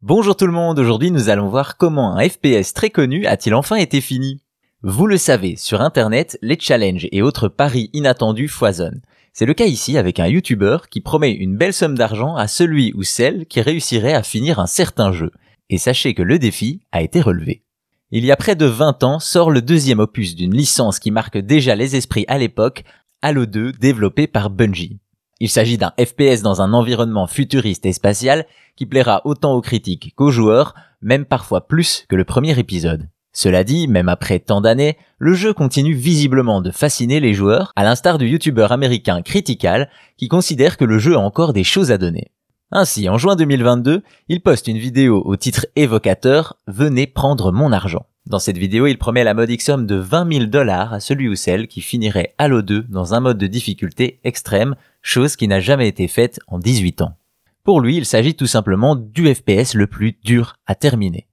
Bonjour tout le monde, aujourd'hui nous allons voir comment un FPS très connu a-t-il enfin été fini. Vous le savez, sur internet, les challenges et autres paris inattendus foisonnent. C'est le cas ici avec un YouTuber qui promet une belle somme d'argent à celui ou celle qui réussirait à finir un certain jeu. Et sachez que le défi a été relevé. Il y a près de 20 ans sort le deuxième opus d'une licence qui marque déjà les esprits à l'époque, Halo 2 développé par Bungie. Il s'agit d'un FPS dans un environnement futuriste et spatial qui plaira autant aux critiques qu'aux joueurs, même parfois plus que le premier épisode. Cela dit, même après tant d'années, le jeu continue visiblement de fasciner les joueurs, à l'instar du youtubeur américain Critical, qui considère que le jeu a encore des choses à donner. Ainsi, en juin 2022, il poste une vidéo au titre évocateur Venez prendre mon argent. Dans cette vidéo, il promet la modique somme de 20 000 dollars à celui ou celle qui finirait Halo 2 dans un mode de difficulté extrême, chose qui n'a jamais été faite en 18 ans. Pour lui, il s'agit tout simplement du FPS le plus dur à terminer.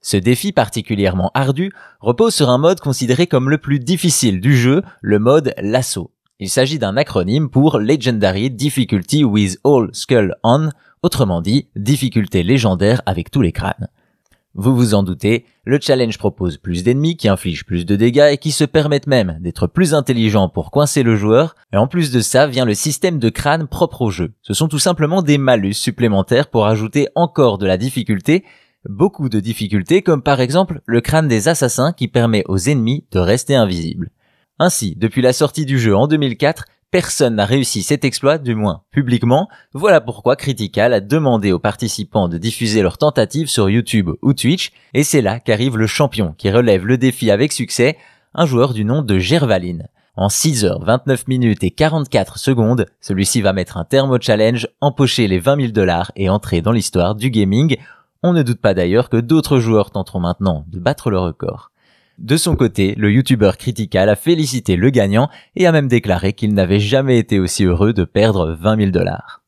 Ce défi particulièrement ardu repose sur un mode considéré comme le plus difficile du jeu, le mode l'assaut. Il s'agit d'un acronyme pour Legendary Difficulty with All Skull On, autrement dit, difficulté légendaire avec tous les crânes. Vous vous en doutez, le challenge propose plus d'ennemis qui infligent plus de dégâts et qui se permettent même d'être plus intelligents pour coincer le joueur, et en plus de ça vient le système de crâne propre au jeu. Ce sont tout simplement des malus supplémentaires pour ajouter encore de la difficulté, beaucoup de difficultés comme par exemple le crâne des assassins qui permet aux ennemis de rester invisibles. Ainsi, depuis la sortie du jeu en 2004, Personne n'a réussi cet exploit, du moins publiquement. Voilà pourquoi Critical a demandé aux participants de diffuser leurs tentatives sur YouTube ou Twitch, et c'est là qu'arrive le champion qui relève le défi avec succès, un joueur du nom de Gervaline. En 6 heures 29 minutes et 44 secondes, celui-ci va mettre un terme au challenge, empocher les 20 000 dollars et entrer dans l'histoire du gaming. On ne doute pas d'ailleurs que d'autres joueurs tenteront maintenant de battre le record. De son côté, le youtubeur Critical a félicité le gagnant et a même déclaré qu'il n'avait jamais été aussi heureux de perdre 20 000 dollars.